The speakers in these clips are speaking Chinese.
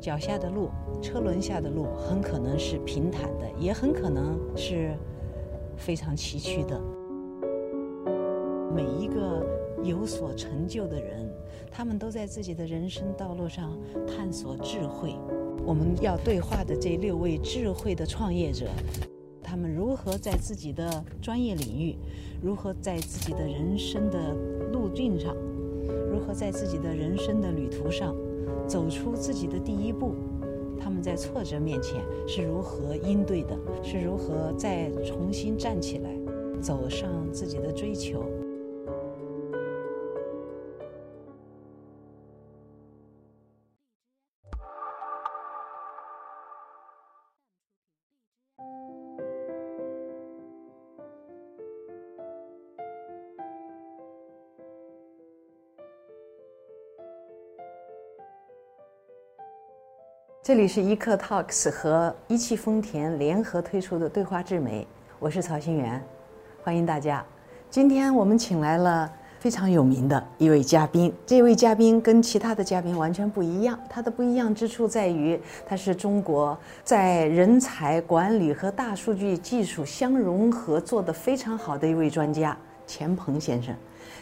脚下的路、车轮下的路很可能是平坦的，也很可能是非常崎岖的。每一个有所成就的人，他们都在自己的人生道路上探索智慧。我们要对话的这六位智慧的创业者，他们如何在自己的专业领域，如何在自己的人生的路径上，如何在自己的人生的旅途上。走出自己的第一步，他们在挫折面前是如何应对的？是如何再重新站起来，走上自己的追求？这里是一刻 Talks 和一汽丰田联合推出的对话智美，我是曹新元，欢迎大家。今天我们请来了非常有名的一位嘉宾，这位嘉宾跟其他的嘉宾完全不一样，他的不一样之处在于他是中国在人才管理和大数据技术相融合做得非常好的一位专家钱鹏先生。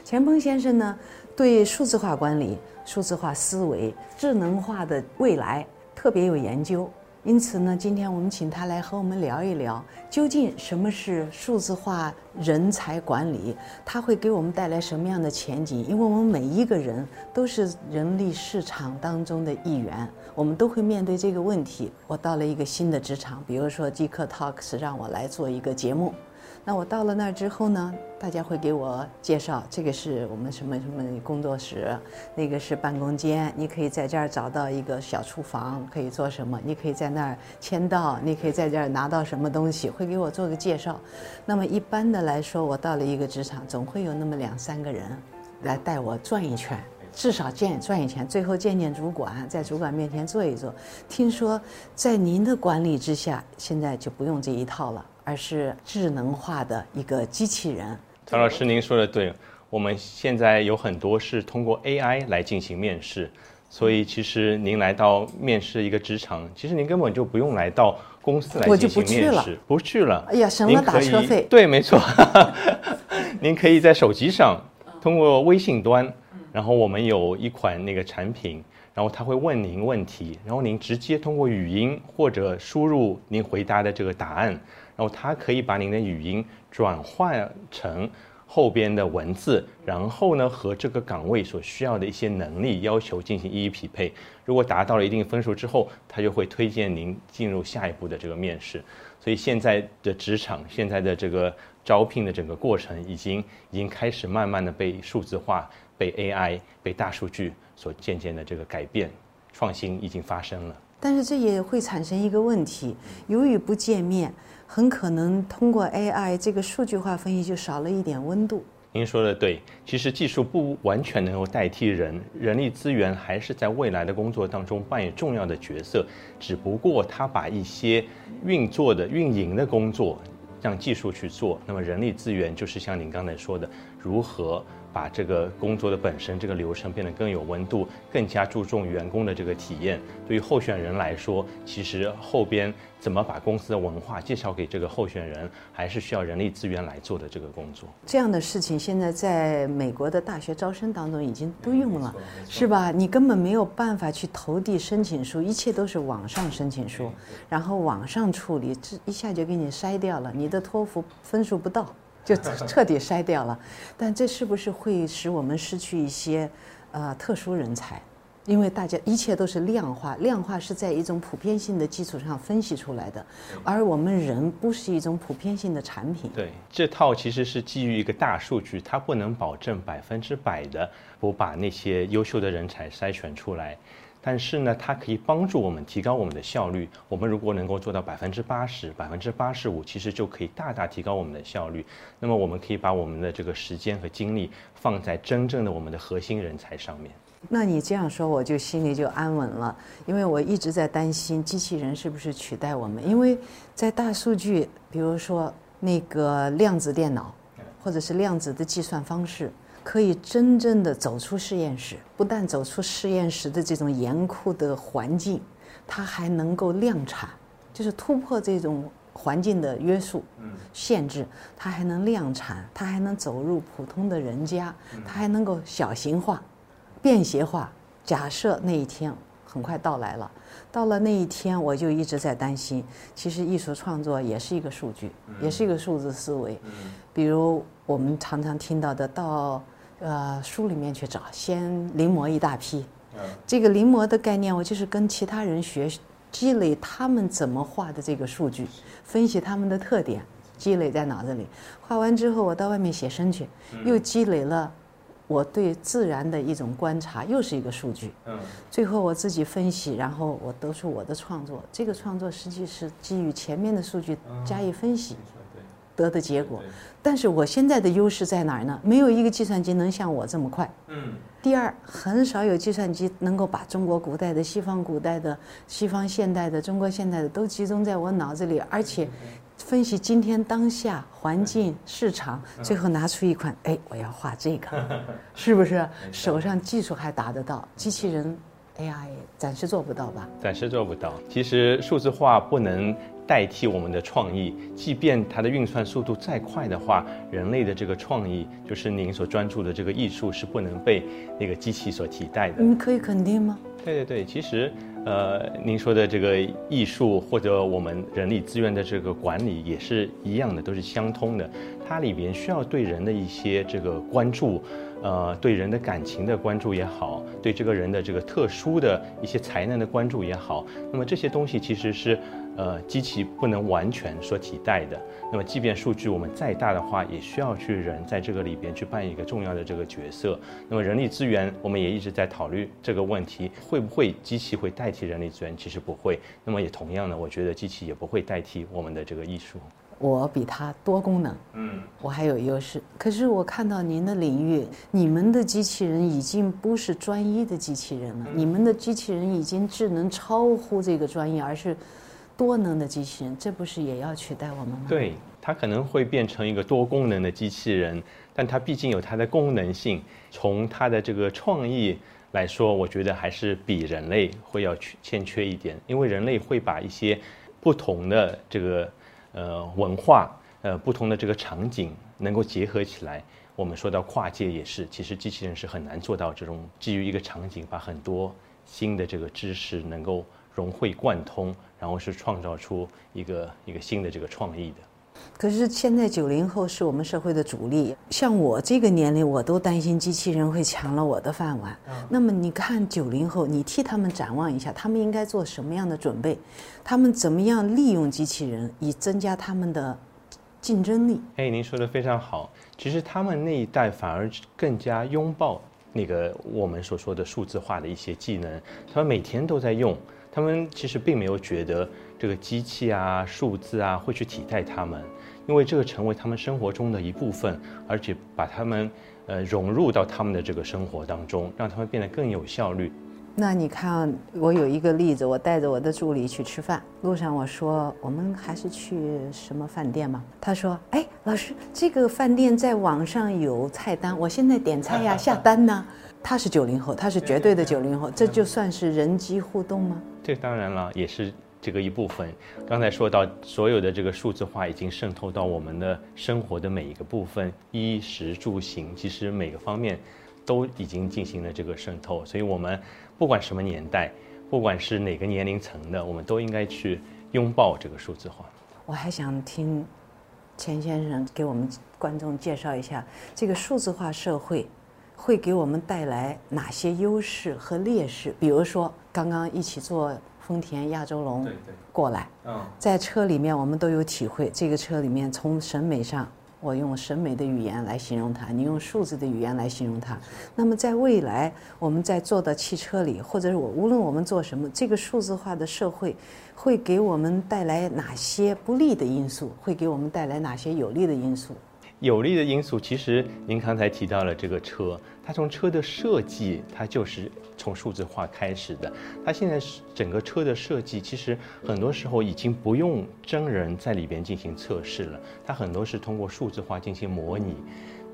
钱鹏先生呢，对数字化管理、数字化思维、智能化的未来。特别有研究，因此呢，今天我们请他来和我们聊一聊，究竟什么是数字化人才管理，它会给我们带来什么样的前景？因为我们每一个人都是人力市场当中的一员，我们都会面对这个问题。我到了一个新的职场，比如说 Dick Talks 让我来做一个节目。那我到了那儿之后呢，大家会给我介绍，这个是我们什么什么工作室，那个是办公间，你可以在这儿找到一个小厨房，可以做什么？你可以在那儿签到，你可以在这儿拿到什么东西？会给我做个介绍。那么一般的来说，我到了一个职场，总会有那么两三个人来带我转一圈，至少见转一圈，最后见见主管，在主管面前坐一坐。听说在您的管理之下，现在就不用这一套了。而是智能化的一个机器人。曹老师，您说的对，我们现在有很多是通过 AI 来进行面试，所以其实您来到面试一个职场，其实您根本就不用来到公司来进行面试，不去了。哎呀，省了打车费。对，没错。您可以在手机上通过微信端，然后我们有一款那个产品。然后他会问您问题，然后您直接通过语音或者输入您回答的这个答案，然后他可以把您的语音转换成后边的文字，然后呢和这个岗位所需要的一些能力要求进行一一匹配。如果达到了一定分数之后，他就会推荐您进入下一步的这个面试。所以现在的职场，现在的这个招聘的整个过程，已经已经开始慢慢的被数字化、被 AI、被大数据。所渐渐的这个改变，创新已经发生了，但是这也会产生一个问题，由于不见面，很可能通过 AI 这个数据化分析就少了一点温度。您说的对，其实技术不完全能够代替人，人力资源还是在未来的工作当中扮演重要的角色，只不过它把一些运作的运营的工作让技术去做，那么人力资源就是像您刚才说的，如何。把这个工作的本身这个流程变得更有温度，更加注重员工的这个体验。对于候选人来说，其实后边怎么把公司的文化介绍给这个候选人，还是需要人力资源来做的这个工作。这样的事情现在在美国的大学招生当中已经都用了，是吧？你根本没有办法去投递申请书，一切都是网上申请书，然后网上处理，这一下就给你筛掉了，你的托福分数不到。就 彻底筛掉了，但这是不是会使我们失去一些呃特殊人才？因为大家一切都是量化，量化是在一种普遍性的基础上分析出来的，而我们人不是一种普遍性的产品。对，这套其实是基于一个大数据，它不能保证百分之百的不把那些优秀的人才筛选出来。但是呢，它可以帮助我们提高我们的效率。我们如果能够做到百分之八十、百分之八十五，其实就可以大大提高我们的效率。那么，我们可以把我们的这个时间和精力放在真正的我们的核心人才上面。那你这样说，我就心里就安稳了，因为我一直在担心机器人是不是取代我们。因为在大数据，比如说那个量子电脑，或者是量子的计算方式。可以真正的走出实验室，不但走出实验室的这种严酷的环境，它还能够量产，就是突破这种环境的约束、限制，它还能量产，它还能走入普通的人家，它还能够小型化、便携化。假设那一天很快到来了，到了那一天，我就一直在担心，其实艺术创作也是一个数据，也是一个数字思维。比如我们常常听到的，到呃书里面去找，先临摹一大批。这个临摹的概念，我就是跟其他人学，积累他们怎么画的这个数据，分析他们的特点，积累在脑子里。画完之后，我到外面写生去，又积累了我对自然的一种观察，又是一个数据。嗯。最后我自己分析，然后我得出我的创作。这个创作实际是基于前面的数据加以分析得的结果。但是我现在的优势在哪儿呢？没有一个计算机能像我这么快。嗯。第二，很少有计算机能够把中国古代的、西方古代的、西方现代的、中国现代的都集中在我脑子里，而且分析今天当下环境、市场，最后拿出一款，哎，我要画这个，是不是？手上技术还达得到，机器人 AI 暂时做不到吧？暂时做不到。其实数字化不能。代替我们的创意，即便它的运算速度再快的话，人类的这个创意，就是您所专注的这个艺术，是不能被那个机器所替代的。你可以肯定吗？对对对，其实，呃，您说的这个艺术或者我们人力资源的这个管理也是一样的，都是相通的。它里边需要对人的一些这个关注，呃，对人的感情的关注也好，对这个人的这个特殊的一些才能的关注也好，那么这些东西其实是。呃，机器不能完全所替代的。那么，即便数据我们再大的话，也需要去人在这个里边去扮演一个重要的这个角色。那么，人力资源我们也一直在考虑这个问题：会不会机器会代替人力资源？其实不会。那么，也同样的，我觉得机器也不会代替我们的这个艺术。我比它多功能，嗯，我还有优势。可是我看到您的领域，你们的机器人已经不是专一的机器人了，你们的机器人已经智能超乎这个专业，而是。多能的机器人，这不是也要取代我们吗？对，它可能会变成一个多功能的机器人，但它毕竟有它的功能性。从它的这个创意来说，我觉得还是比人类会要缺欠缺一点，因为人类会把一些不同的这个呃文化呃不同的这个场景能够结合起来。我们说到跨界也是，其实机器人是很难做到这种基于一个场景把很多新的这个知识能够。融会贯通，然后是创造出一个一个新的这个创意的。可是现在九零后是我们社会的主力，像我这个年龄，我都担心机器人会抢了我的饭碗。那么你看九零后，你替他们展望一下，他们应该做什么样的准备？他们怎么样利用机器人以增加他们的竞争力？哎，您说的非常好。其实他们那一代反而更加拥抱那个我们所说的数字化的一些技能，他们每天都在用。他们其实并没有觉得这个机器啊、数字啊会去替代他们，因为这个成为他们生活中的一部分，而且把他们呃融入到他们的这个生活当中，让他们变得更有效率。那你看，我有一个例子，我带着我的助理去吃饭，路上我说我们还是去什么饭店吗？他说：“哎，老师，这个饭店在网上有菜单，我现在点菜呀，下单呢。”他是九零后，他是绝对的九零后，这就算是人机互动吗？这当然了，也是这个一部分。刚才说到，所有的这个数字化已经渗透到我们的生活的每一个部分，衣食住行，其实每个方面都已经进行了这个渗透。所以，我们不管什么年代，不管是哪个年龄层的，我们都应该去拥抱这个数字化。我还想听钱先生给我们观众介绍一下这个数字化社会。会给我们带来哪些优势和劣势？比如说，刚刚一起坐丰田亚洲龙过来，在车里面我们都有体会。这个车里面从审美上，我用审美的语言来形容它，你用数字的语言来形容它。那么在未来，我们在坐到汽车里，或者是我无论我们做什么，这个数字化的社会会给我们带来哪些不利的因素？会给我们带来哪些有利的因素？有利的因素，其实您刚才提到了这个车，它从车的设计，它就是从数字化开始的。它现在是整个车的设计，其实很多时候已经不用真人在里边进行测试了，它很多是通过数字化进行模拟。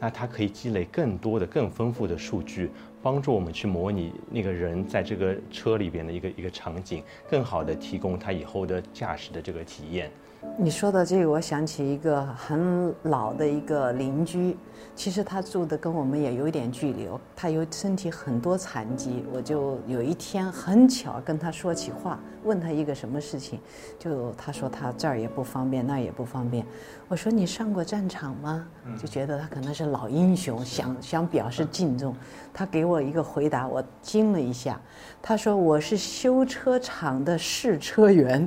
那它可以积累更多的、更丰富的数据，帮助我们去模拟那个人在这个车里边的一个一个场景，更好的提供他以后的驾驶的这个体验。你说的这个，我想起一个很老的一个邻居，其实他住的跟我们也有一点距离，他有身体很多残疾，我就有一天很巧跟他说起话，问他一个什么事情，就他说他这儿也不方便，那儿也不方便，我说你上过战场吗？就觉得他可能是老英雄，想想表示敬重，他给我一个回答，我惊了一下，他说我是修车厂的试车员。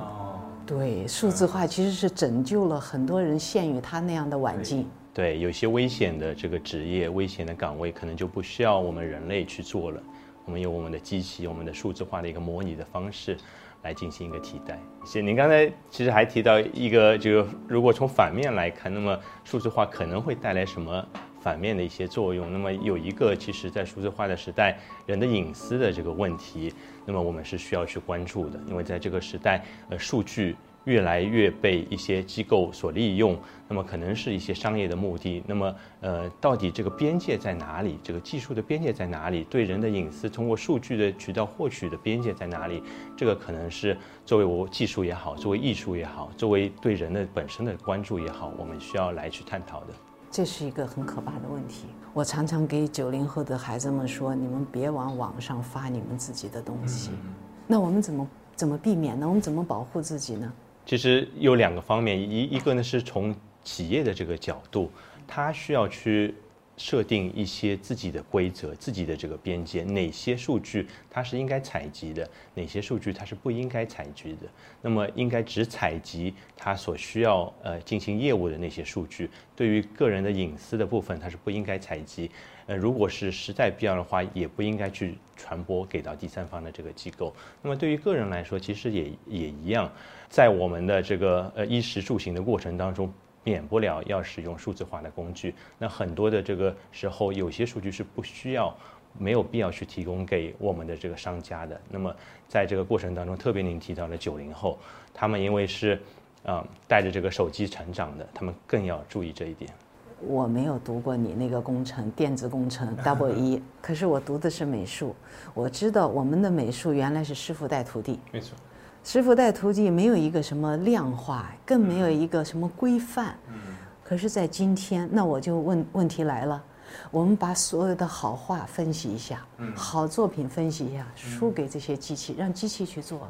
对，数字化其实是拯救了很多人陷于他那样的环境。对，有些危险的这个职业、危险的岗位，可能就不需要我们人类去做了。我们有我们的机器、我们的数字化的一个模拟的方式，来进行一个替代。谢您刚才其实还提到一个，就如果从反面来看，那么数字化可能会带来什么？反面的一些作用，那么有一个，其实，在数字化的时代，人的隐私的这个问题，那么我们是需要去关注的，因为在这个时代，呃，数据越来越被一些机构所利用，那么可能是一些商业的目的，那么，呃，到底这个边界在哪里？这个技术的边界在哪里？对人的隐私通过数据的渠道获取的边界在哪里？这个可能是作为我技术也好，作为艺术也好，作为对人的本身的关注也好，我们需要来去探讨的。这是一个很可怕的问题。我常常给九零后的孩子们说：“你们别往网上发你们自己的东西。”那我们怎么怎么避免呢？我们怎么保护自己呢？其实有两个方面，一一个呢是从企业的这个角度，他需要去。设定一些自己的规则，自己的这个边界，哪些数据它是应该采集的，哪些数据它是不应该采集的。那么应该只采集它所需要呃进行业务的那些数据，对于个人的隐私的部分，它是不应该采集。呃，如果是实在必要的话，也不应该去传播给到第三方的这个机构。那么对于个人来说，其实也也一样，在我们的这个呃衣食住行的过程当中。免不了要使用数字化的工具，那很多的这个时候，有些数据是不需要、没有必要去提供给我们的这个商家的。那么在这个过程当中，特别您提到了九零后，他们因为是，啊，带着这个手机成长的，他们更要注意这一点。我没有读过你那个工程，电子工程 double 一，可是我读的是美术，我知道我们的美术原来是师傅带徒弟。没错。师傅带徒弟，没有一个什么量化，更没有一个什么规范。可是，在今天，那我就问问题来了：我们把所有的好话分析一下，好作品分析一下，输给这些机器，让机器去做。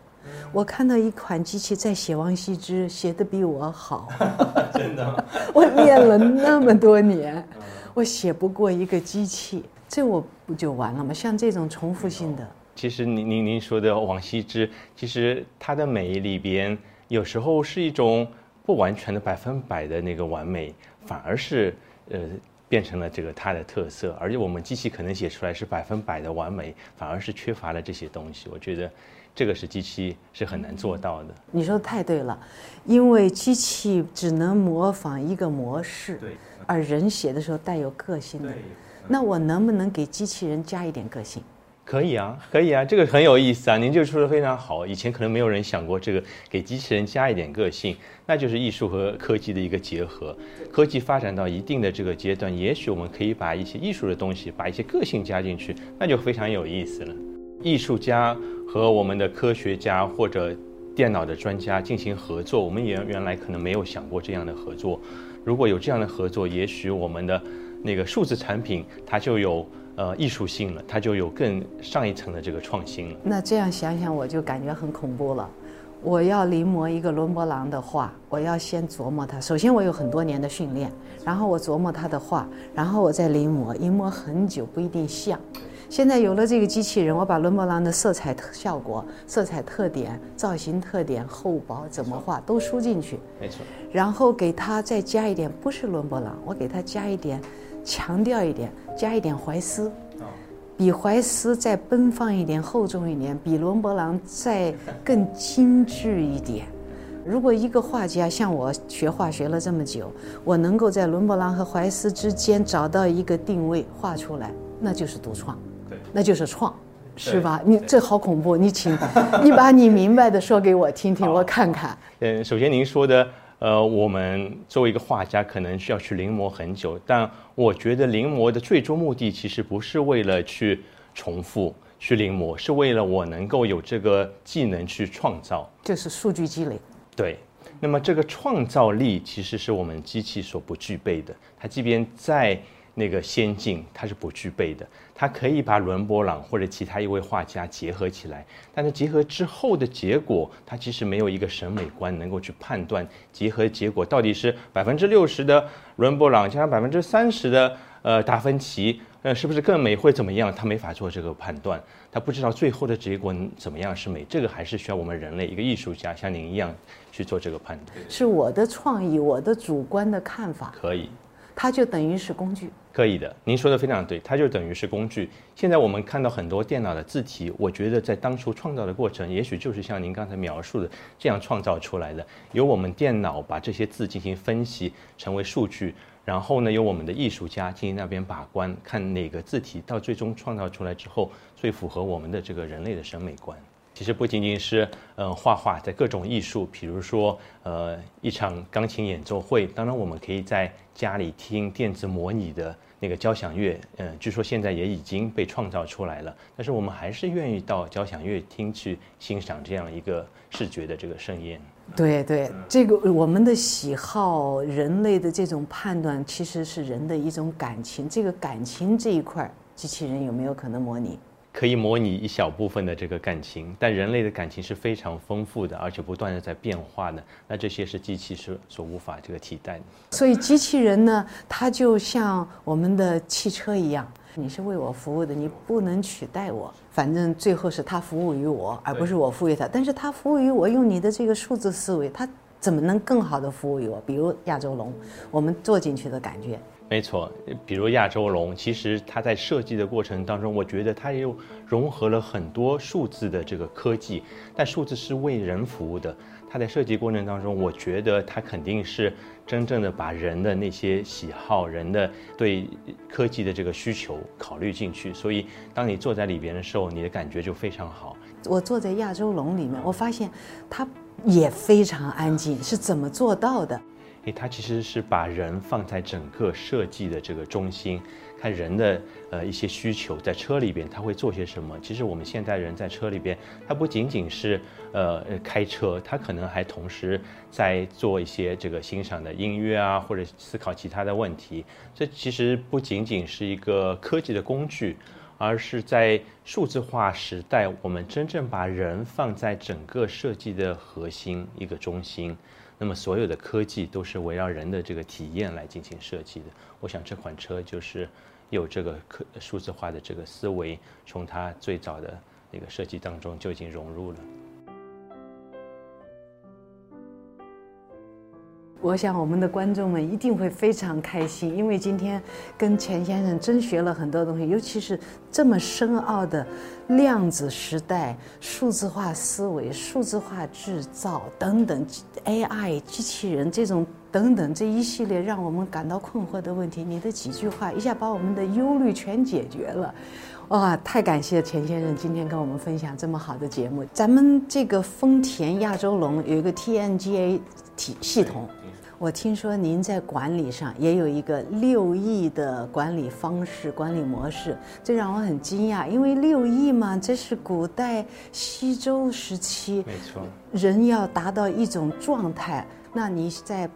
我看到一款机器在写王羲之，写的比我好。真的？我练了那么多年，我写不过一个机器，这我不就完了吗？像这种重复性的。其实您您您说的王羲之，其实他的美里边有时候是一种不完全的百分百的那个完美，反而是呃变成了这个他的特色。而且我们机器可能写出来是百分百的完美，反而是缺乏了这些东西。我觉得这个是机器是很难做到的。你说的太对了，因为机器只能模仿一个模式，对，而人写的时候带有个性的。那我能不能给机器人加一点个性？可以啊，可以啊，这个很有意思啊！您就说的非常好。以前可能没有人想过这个，给机器人加一点个性，那就是艺术和科技的一个结合。科技发展到一定的这个阶段，也许我们可以把一些艺术的东西，把一些个性加进去，那就非常有意思了。艺术家和我们的科学家或者电脑的专家进行合作，我们原原来可能没有想过这样的合作。如果有这样的合作，也许我们的那个数字产品它就有。呃，艺术性了，它就有更上一层的这个创新了。那这样想想，我就感觉很恐怖了。我要临摹一个伦勃朗的画，我要先琢磨它。首先，我有很多年的训练，然后我琢磨他的画，然后我再临摹，临摹很久不一定像。现在有了这个机器人，我把伦勃朗的色彩特效果、色彩特点、造型特点、厚薄怎么画都输进去，没错。然后给它再加一点，不是伦勃朗，我给它加一点。强调一点，加一点怀斯，比怀斯再奔放一点、厚重一点，比伦勃朗再更精致一点。如果一个画家像我学画学了这么久，我能够在伦勃朗和怀斯之间找到一个定位，画出来，那就是独创，对，那就是创，是吧？你这好恐怖，你请，你把你明白的说给我听听，我看看。嗯，首先您说的。呃，我们作为一个画家，可能需要去临摹很久。但我觉得临摹的最终目的，其实不是为了去重复、去临摹，是为了我能够有这个技能去创造。就是数据积累。对，那么这个创造力其实是我们机器所不具备的。它即便再那个先进，它是不具备的。它可以把伦勃朗或者其他一位画家结合起来，但是结合之后的结果，它其实没有一个审美观能够去判断结合结果到底是百分之六十的伦勃朗加上百分之三十的呃达芬奇，呃是不是更美会怎么样？他没法做这个判断，他不知道最后的结果怎么样是美。这个还是需要我们人类一个艺术家像您一样去做这个判断。是我的创意，我的主观的看法，可以。它就等于是工具，可以的。您说的非常对，它就等于是工具。现在我们看到很多电脑的字体，我觉得在当初创造的过程，也许就是像您刚才描述的这样创造出来的。由我们电脑把这些字进行分析，成为数据，然后呢，由我们的艺术家进行那边把关，看哪个字体到最终创造出来之后，最符合我们的这个人类的审美观。其实不仅仅是嗯画画，在各种艺术，比如说呃一场钢琴演奏会，当然我们可以在家里听电子模拟的那个交响乐，嗯，据说现在也已经被创造出来了。但是我们还是愿意到交响乐厅去欣赏这样一个视觉的这个盛宴。对对，这个我们的喜好，人类的这种判断，其实是人的一种感情。这个感情这一块，机器人有没有可能模拟？可以模拟一小部分的这个感情，但人类的感情是非常丰富的，而且不断的在变化的。那这些是机器是所无法这个替代的。所以机器人呢，它就像我们的汽车一样，你是为我服务的，你不能取代我。反正最后是它服务于我，而不是我服务于它。但是它服务于我，用你的这个数字思维，它怎么能更好的服务于我？比如亚洲龙，我们坐进去的感觉。没错，比如亚洲龙，其实它在设计的过程当中，我觉得它又融合了很多数字的这个科技，但数字是为人服务的。它在设计过程当中，我觉得它肯定是真正的把人的那些喜好、人的对科技的这个需求考虑进去。所以，当你坐在里边的时候，你的感觉就非常好。我坐在亚洲龙里面，我发现它也非常安静，是怎么做到的？它其实是把人放在整个设计的这个中心，看人的呃一些需求，在车里边他会做些什么。其实我们现代人在车里边，他不仅仅是呃开车，他可能还同时在做一些这个欣赏的音乐啊，或者思考其他的问题。这其实不仅仅是一个科技的工具，而是在数字化时代，我们真正把人放在整个设计的核心一个中心。那么所有的科技都是围绕人的这个体验来进行设计的。我想这款车就是有这个科数字化的这个思维，从它最早的那个设计当中就已经融入了。我想我们的观众们一定会非常开心，因为今天跟钱先生真学了很多东西，尤其是这么深奥的量子时代、数字化思维、数字化制造等等 AI 机器人这种等等这一系列让我们感到困惑的问题，你的几句话一下把我们的忧虑全解决了。哇，太感谢钱先生今天跟我们分享这么好的节目。咱们这个丰田亚洲龙有一个 TNGA 体系统。我听说您在管理上也有一个六艺的管理方式、管理模式，这让我很惊讶。因为六艺嘛，这是古代西周时期，没错，人要达到一种状态。那你在？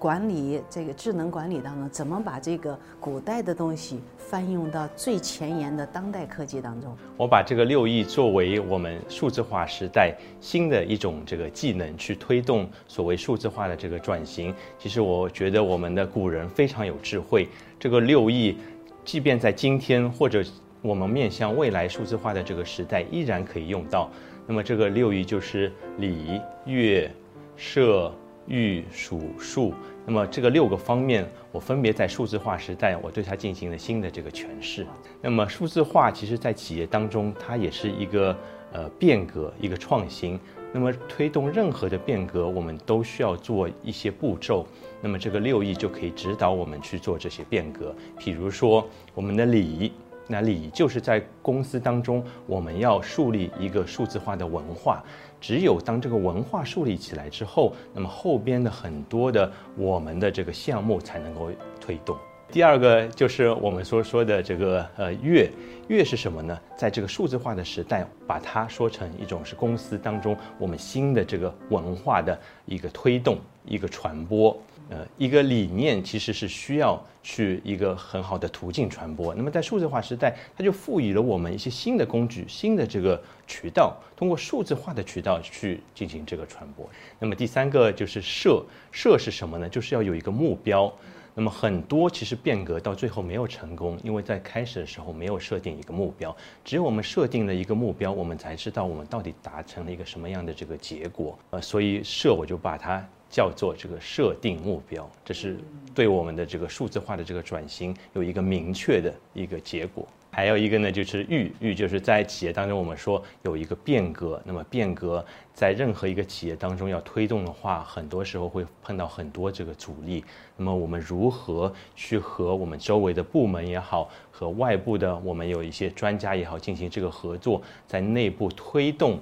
管理这个智能管理当中，怎么把这个古代的东西翻用到最前沿的当代科技当中？我把这个六艺作为我们数字化时代新的一种这个技能，去推动所谓数字化的这个转型。其实我觉得我们的古人非常有智慧。这个六艺，即便在今天或者我们面向未来数字化的这个时代，依然可以用到。那么这个六艺就是礼、乐、射、御、数、数。那么这个六个方面，我分别在数字化时代，我对它进行了新的这个诠释。那么数字化其实在企业当中，它也是一个呃变革，一个创新。那么推动任何的变革，我们都需要做一些步骤。那么这个六艺就可以指导我们去做这些变革。譬如说我们的礼，那礼就是在公司当中，我们要树立一个数字化的文化。只有当这个文化树立起来之后，那么后边的很多的我们的这个项目才能够推动。第二个就是我们所说的这个呃乐，乐是什么呢？在这个数字化的时代，把它说成一种是公司当中我们新的这个文化的一个推动、一个传播。呃，一个理念其实是需要去一个很好的途径传播。那么在数字化时代，它就赋予了我们一些新的工具、新的这个渠道，通过数字化的渠道去进行这个传播。那么第三个就是设，设是什么呢？就是要有一个目标。那么很多其实变革到最后没有成功，因为在开始的时候没有设定一个目标。只有我们设定了一个目标，我们才知道我们到底达成了一个什么样的这个结果。呃，所以设我就把它。叫做这个设定目标，这是对我们的这个数字化的这个转型有一个明确的一个结果。还有一个呢，就是预预，就是在企业当中，我们说有一个变革。那么变革在任何一个企业当中要推动的话，很多时候会碰到很多这个阻力。那么我们如何去和我们周围的部门也好，和外部的我们有一些专家也好进行这个合作，在内部推动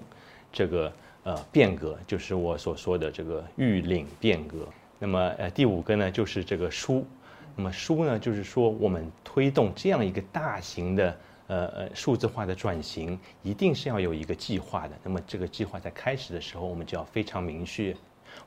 这个。呃，变革就是我所说的这个预领变革。那么，呃，第五个呢，就是这个书。那么书呢，就是说我们推动这样一个大型的呃呃数字化的转型，一定是要有一个计划的。那么这个计划在开始的时候，我们就要非常明确，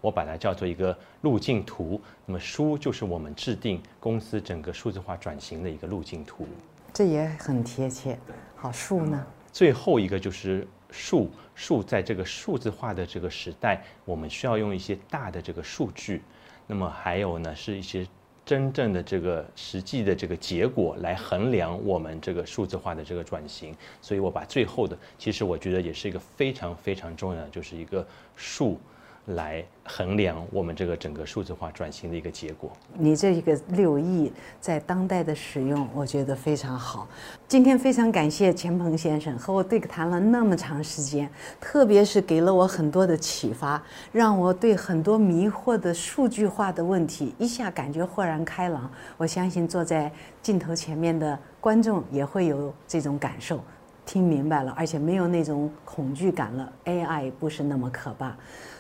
我把它叫做一个路径图。那么书就是我们制定公司整个数字化转型的一个路径图。这也很贴切。好，书呢？最后一个就是数。数在这个数字化的这个时代，我们需要用一些大的这个数据，那么还有呢，是一些真正的这个实际的这个结果来衡量我们这个数字化的这个转型。所以我把最后的，其实我觉得也是一个非常非常重要的，就是一个数。来衡量我们这个整个数字化转型的一个结果。你这一个六亿在当代的使用，我觉得非常好。今天非常感谢钱鹏先生和我对谈了那么长时间，特别是给了我很多的启发，让我对很多迷惑的数据化的问题一下感觉豁然开朗。我相信坐在镜头前面的观众也会有这种感受，听明白了，而且没有那种恐惧感了。AI 不是那么可怕。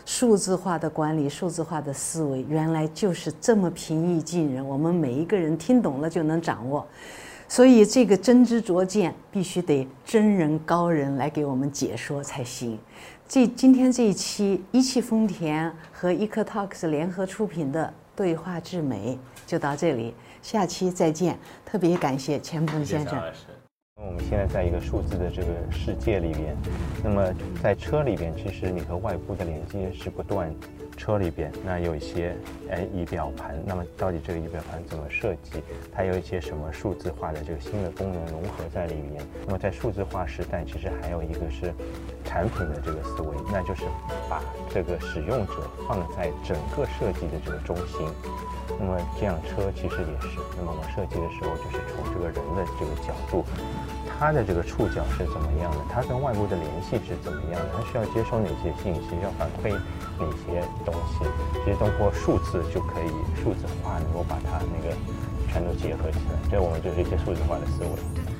数字化的管理，数字化的思维，原来就是这么平易近人。我们每一个人听懂了就能掌握，所以这个真知灼见必须得真人高人来给我们解说才行。这今天这一期一汽丰田和 EcoTalks 联合出品的对话智美就到这里，下期再见。特别感谢钱鹏先生。我们现在在一个数字的这个世界里边，那么在车里边，其实你和外部的连接是不断。车里边那有一些哎仪表盘，那么到底这个仪表盘怎么设计？它有一些什么数字化的这个新的功能融合在里面？那么在数字化时代，其实还有一个是产品的这个思维，那就是把这个使用者放在整个设计的这个中心。那么这辆车其实也是，那么我设计的时候就是从这个人的这个角度。它的这个触角是怎么样的？它跟外部的联系是怎么样的？它需要接收哪些信息？要反馈哪些东西？其实通过数字就可以数字化，能够把它那个全都结合起来。这我们就是一些数字化的思维。